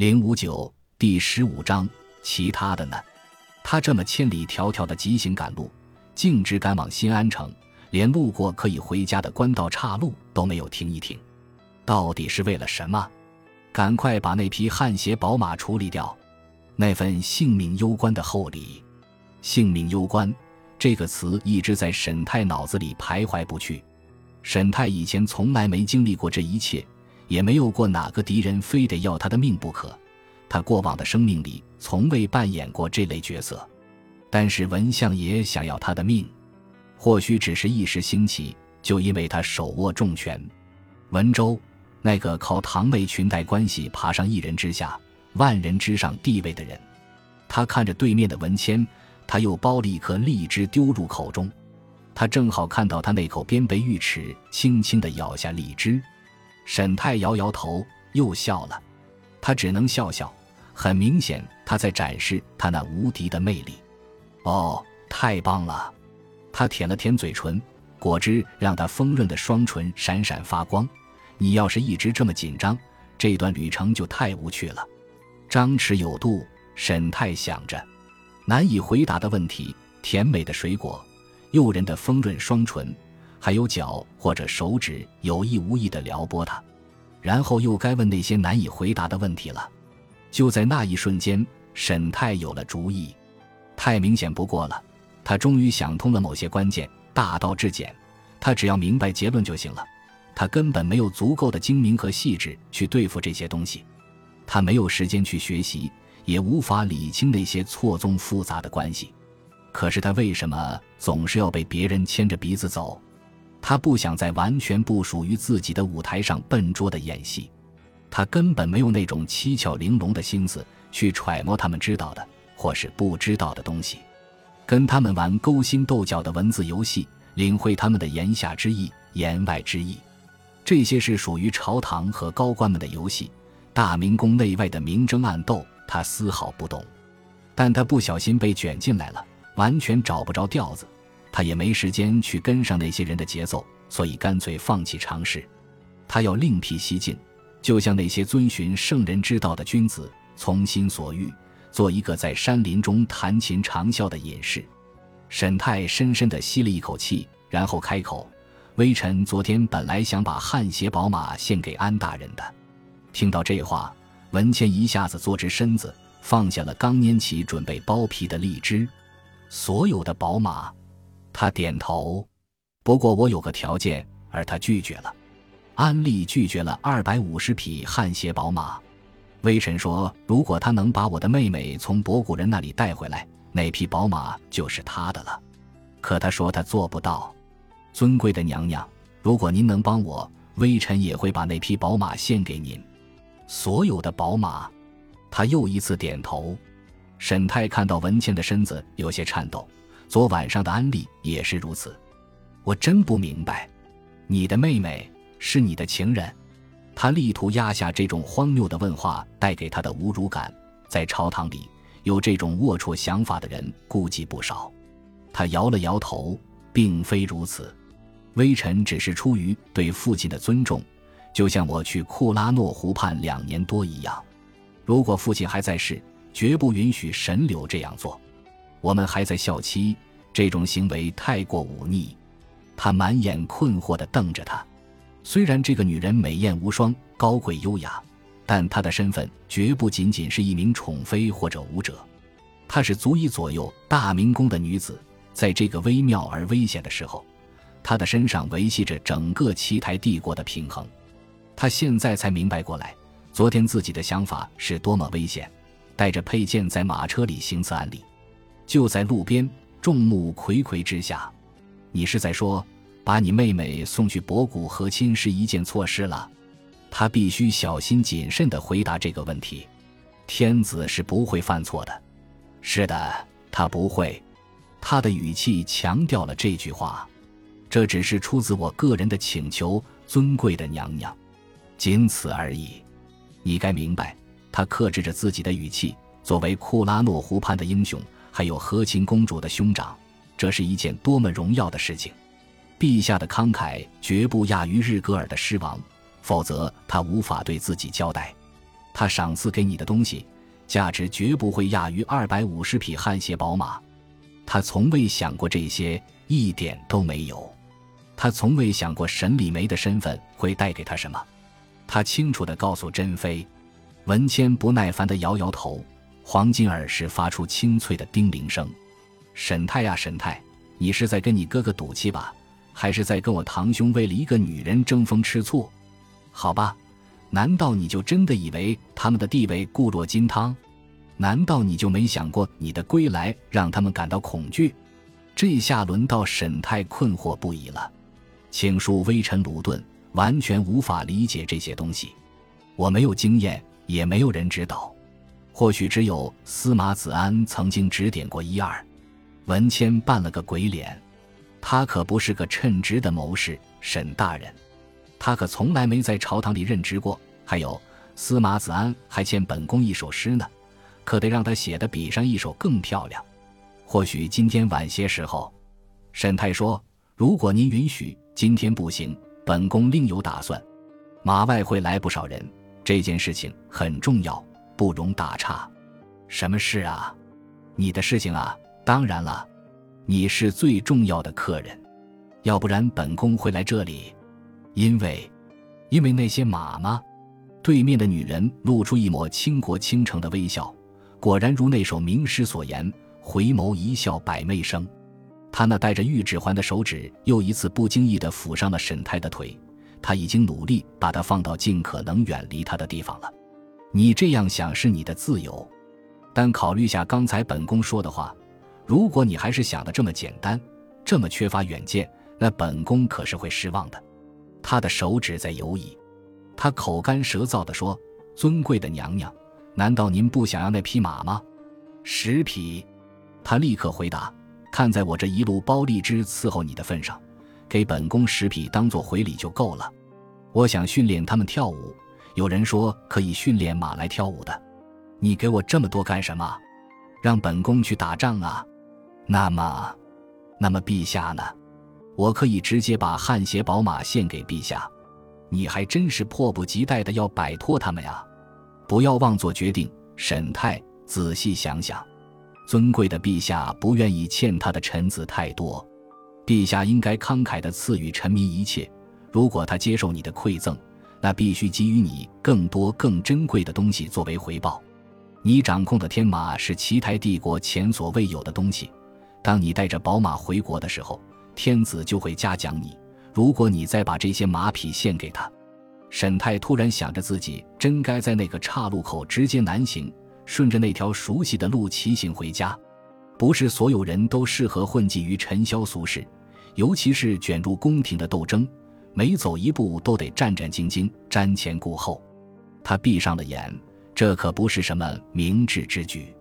零五九第十五章，其他的呢？他这么千里迢迢的急行赶路，径直赶往新安城，连路过可以回家的官道岔路都没有停一停，到底是为了什么？赶快把那匹汗血宝马处理掉，那份性命攸关的厚礼。性命攸关这个词一直在沈泰脑子里徘徊不去。沈泰以前从来没经历过这一切，也没有过哪个敌人非得要他的命不可。他过往的生命里从未扮演过这类角色，但是文相爷想要他的命，或许只是一时兴起，就因为他手握重权。文州那个靠堂妹裙带关系爬上一人之下、万人之上地位的人，他看着对面的文谦，他又剥了一颗荔枝丢入口中，他正好看到他那口边杯玉齿，轻轻地咬下荔枝。沈泰摇摇头，又笑了，他只能笑笑。很明显，他在展示他那无敌的魅力。哦，太棒了！他舔了舔嘴唇，果汁让他丰润的双唇闪闪发光。你要是一直这么紧张，这段旅程就太无趣了。张弛有度，沈泰想着，难以回答的问题，甜美的水果，诱人的丰润双唇，还有脚或者手指有意无意地撩拨他，然后又该问那些难以回答的问题了。就在那一瞬间，沈泰有了主意，太明显不过了。他终于想通了某些关键，大道至简，他只要明白结论就行了。他根本没有足够的精明和细致去对付这些东西，他没有时间去学习，也无法理清那些错综复杂的关系。可是他为什么总是要被别人牵着鼻子走？他不想在完全不属于自己的舞台上笨拙的演戏。他根本没有那种七巧玲珑的心思去揣摩他们知道的或是不知道的东西，跟他们玩勾心斗角的文字游戏，领会他们的言下之意、言外之意。这些是属于朝堂和高官们的游戏，大明宫内外的明争暗斗，他丝毫不懂。但他不小心被卷进来了，完全找不着调子，他也没时间去跟上那些人的节奏，所以干脆放弃尝试。他要另辟蹊径。就像那些遵循圣人之道的君子，从心所欲，做一个在山林中弹琴长啸的隐士。沈泰深深地吸了一口气，然后开口：“微臣昨天本来想把汗血宝马献给安大人的。”听到这话，文谦一下子坐直身子，放下了刚拈起准备剥皮的荔枝。所有的宝马，他点头。不过我有个条件，而他拒绝了。安利拒绝了二百五十匹汗血宝马，微臣说，如果他能把我的妹妹从博古人那里带回来，那匹宝马就是他的了。可他说他做不到。尊贵的娘娘，如果您能帮我，微臣也会把那匹宝马献给您。所有的宝马，他又一次点头。沈泰看到文倩的身子有些颤抖，昨晚上的安利也是如此。我真不明白，你的妹妹。是你的情人，他力图压下这种荒谬的问话带给他的侮辱感。在朝堂里，有这种龌龊想法的人估计不少。他摇了摇头，并非如此。微臣只是出于对父亲的尊重，就像我去库拉诺湖畔两年多一样。如果父亲还在世，绝不允许神流这样做。我们还在校期，这种行为太过忤逆。他满眼困惑地瞪着他。虽然这个女人美艳无双、高贵优雅，但她的身份绝不仅仅是一名宠妃或者舞者，她是足以左右大明宫的女子。在这个微妙而危险的时候，她的身上维系着整个奇台帝国的平衡。他现在才明白过来，昨天自己的想法是多么危险。带着佩剑在马车里行刺安利，就在路边众目睽睽之下，你是在说？把你妹妹送去博古和亲是一件错事了，他必须小心谨慎地回答这个问题。天子是不会犯错的，是的，他不会。他的语气强调了这句话。这只是出自我个人的请求，尊贵的娘娘，仅此而已。你该明白，他克制着自己的语气。作为库拉诺湖畔的英雄，还有和亲公主的兄长，这是一件多么荣耀的事情。陛下的慷慨绝不亚于日格尔的狮王，否则他无法对自己交代。他赏赐给你的东西，价值绝不会亚于二百五十匹汗血宝马。他从未想过这些，一点都没有。他从未想过沈礼梅的身份会带给他什么。他清楚地告诉珍妃。文谦不耐烦地摇摇头。黄金耳时发出清脆的叮铃声。沈太呀，沈太，你是在跟你哥哥赌气吧？还是在跟我堂兄为了一个女人争风吃醋？好吧，难道你就真的以为他们的地位固若金汤？难道你就没想过你的归来让他们感到恐惧？这下轮到沈太困惑不已了。请恕微臣鲁钝，完全无法理解这些东西。我没有经验，也没有人指导。或许只有司马子安曾经指点过一二。文谦扮了个鬼脸，他可不是个称职的谋士，沈大人，他可从来没在朝堂里任职过。还有，司马子安还欠本宫一首诗呢，可得让他写的比上一首更漂亮。或许今天晚些时候，沈太说：“如果您允许，今天不行，本宫另有打算。马外会来不少人，这件事情很重要。”不容打岔，什么事啊？你的事情啊？当然了，你是最重要的客人，要不然本宫会来这里。因为，因为那些马吗？对面的女人露出一抹倾国倾城的微笑，果然如那首名诗所言：“回眸一笑百媚生。”她那戴着玉指环的手指又一次不经意地抚上了沈太的腿，他已经努力把她放到尽可能远离他的地方了。你这样想是你的自由，但考虑下刚才本宫说的话，如果你还是想的这么简单，这么缺乏远见，那本宫可是会失望的。他的手指在游移，他口干舌燥地说：“尊贵的娘娘，难道您不想要那匹马吗？”十匹，他立刻回答：“看在我这一路包荔枝伺候你的份上，给本宫十匹当做回礼就够了。我想训练他们跳舞。”有人说可以训练马来跳舞的，你给我这么多干什么？让本宫去打仗啊？那么，那么陛下呢？我可以直接把汗血宝马献给陛下。你还真是迫不及待的要摆脱他们呀！不要妄作决定，沈太，仔细想想。尊贵的陛下不愿意欠他的臣子太多，陛下应该慷慨的赐予臣民一切。如果他接受你的馈赠，那必须给予你更多、更珍贵的东西作为回报。你掌控的天马是奇台帝国前所未有的东西。当你带着宝马回国的时候，天子就会嘉奖你。如果你再把这些马匹献给他，沈太突然想着自己真该在那个岔路口直接南行，顺着那条熟悉的路骑行回家。不是所有人都适合混迹于尘嚣俗世，尤其是卷入宫廷的斗争。每走一步都得战战兢兢、瞻前顾后，他闭上了眼，这可不是什么明智之举。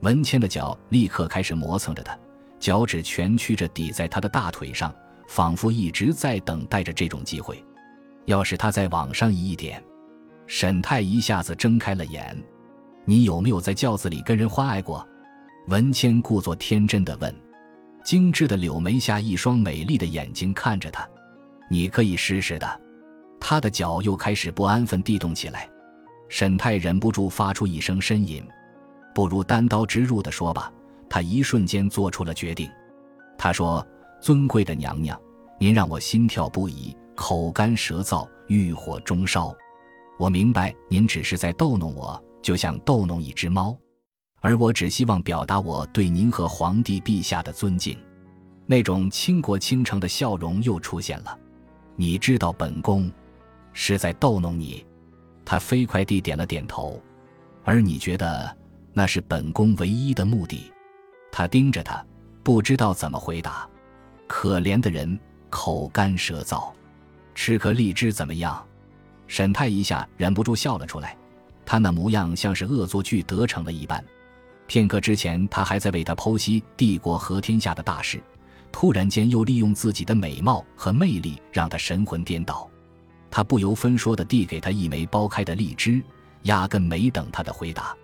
文谦的脚立刻开始磨蹭着他，脚趾蜷曲着抵在他的大腿上，仿佛一直在等待着这种机会。要是他再往上移一点，沈太一下子睁开了眼。你有没有在轿子里跟人欢爱过？文谦故作天真的问。精致的柳眉下一双美丽的眼睛看着他。你可以试试的。他的脚又开始不安分地动起来。沈太忍不住发出一声呻吟。不如单刀直入的说吧。他一瞬间做出了决定。他说：“尊贵的娘娘，您让我心跳不已，口干舌燥，欲火中烧。我明白您只是在逗弄我，就像逗弄一只猫。而我只希望表达我对您和皇帝陛下的尊敬。”那种倾国倾城的笑容又出现了。你知道本宫是在逗弄你，他飞快地点了点头，而你觉得那是本宫唯一的目的？他盯着他，不知道怎么回答。可怜的人，口干舌燥，吃颗荔枝怎么样？沈太一下忍不住笑了出来，他那模样像是恶作剧得逞了一般。片刻之前，他还在为他剖析帝国和天下的大事。突然间，又利用自己的美貌和魅力让他神魂颠倒。他不由分说地递给他一枚剥开的荔枝，压根没等他的回答。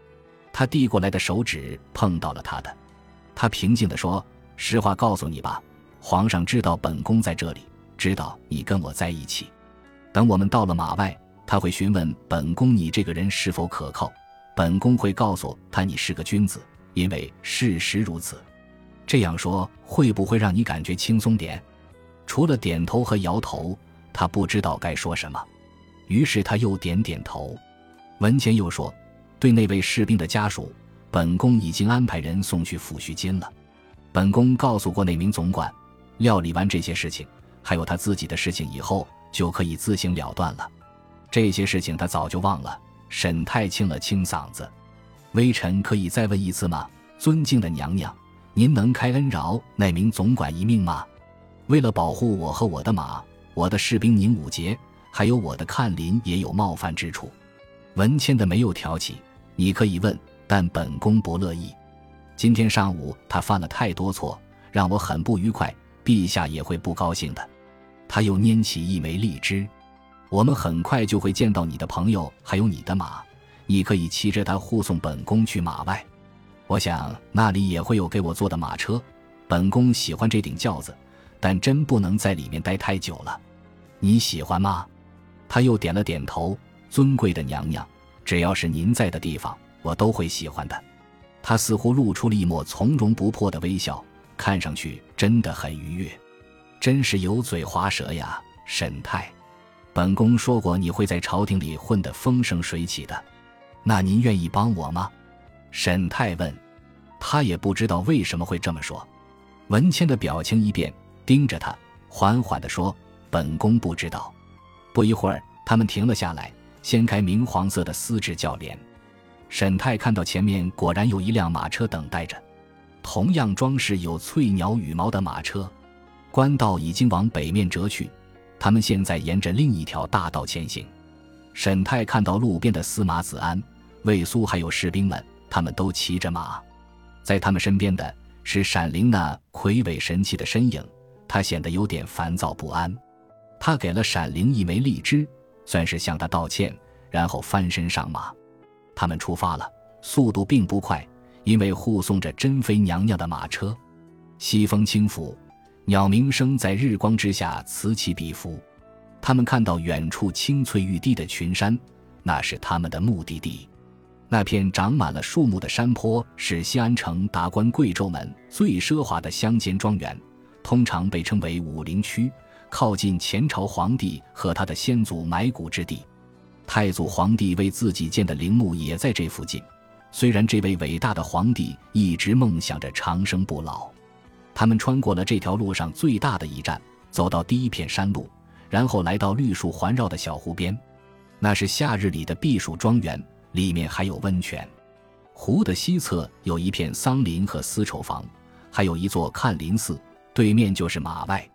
他递过来的手指碰到了他的。他平静地说：“实话告诉你吧，皇上知道本宫在这里，知道你跟我在一起。等我们到了马外，他会询问本宫你这个人是否可靠，本宫会告诉他你是个君子，因为事实如此。这样说会不会让你感觉轻松点？除了点头和摇头，他不知道该说什么。于是他又点点头。文谦又说：“对那位士兵的家属，本宫已经安排人送去抚恤金了。本宫告诉过那名总管，料理完这些事情，还有他自己的事情以后，就可以自行了断了。这些事情他早就忘了。”沈太清了清嗓子：“微臣可以再问一次吗？尊敬的娘娘，您能开恩饶那名总管一命吗？为了保护我和我的马，我的士兵宁武杰，还有我的看林，也有冒犯之处。”文谦的没有挑起，你可以问，但本宫不乐意。今天上午他犯了太多错，让我很不愉快，陛下也会不高兴的。他又拈起一枚荔枝，我们很快就会见到你的朋友，还有你的马，你可以骑着它护送本宫去马外。我想那里也会有给我坐的马车，本宫喜欢这顶轿子，但真不能在里面待太久了。你喜欢吗？他又点了点头。尊贵的娘娘，只要是您在的地方，我都会喜欢的。他似乎露出了一抹从容不迫的微笑，看上去真的很愉悦。真是油嘴滑舌呀，沈太。本宫说过你会在朝廷里混得风生水起的，那您愿意帮我吗？沈太问。他也不知道为什么会这么说。文谦的表情一变，盯着他，缓缓地说：“本宫不知道。”不一会儿，他们停了下来。掀开明黄色的丝质轿帘，沈太看到前面果然有一辆马车等待着，同样装饰有翠鸟羽毛的马车。官道已经往北面折去，他们现在沿着另一条大道前行。沈太看到路边的司马子安、魏苏还有士兵们，他们都骑着马，在他们身边的是闪灵那魁伟神气的身影，他显得有点烦躁不安。他给了闪灵一枚荔枝。算是向他道歉，然后翻身上马，他们出发了，速度并不快，因为护送着珍妃娘娘的马车。西风轻拂，鸟鸣声在日光之下此起彼伏。他们看到远处青翠欲滴的群山，那是他们的目的地。那片长满了树木的山坡是西安城达官贵胄们最奢华的乡间庄园，通常被称为武陵区。靠近前朝皇帝和他的先祖埋骨之地，太祖皇帝为自己建的陵墓也在这附近。虽然这位伟大的皇帝一直梦想着长生不老，他们穿过了这条路上最大的一站，走到第一片山路，然后来到绿树环绕的小湖边。那是夏日里的避暑庄园，里面还有温泉。湖的西侧有一片桑林和丝绸房，还有一座看林寺，对面就是马外。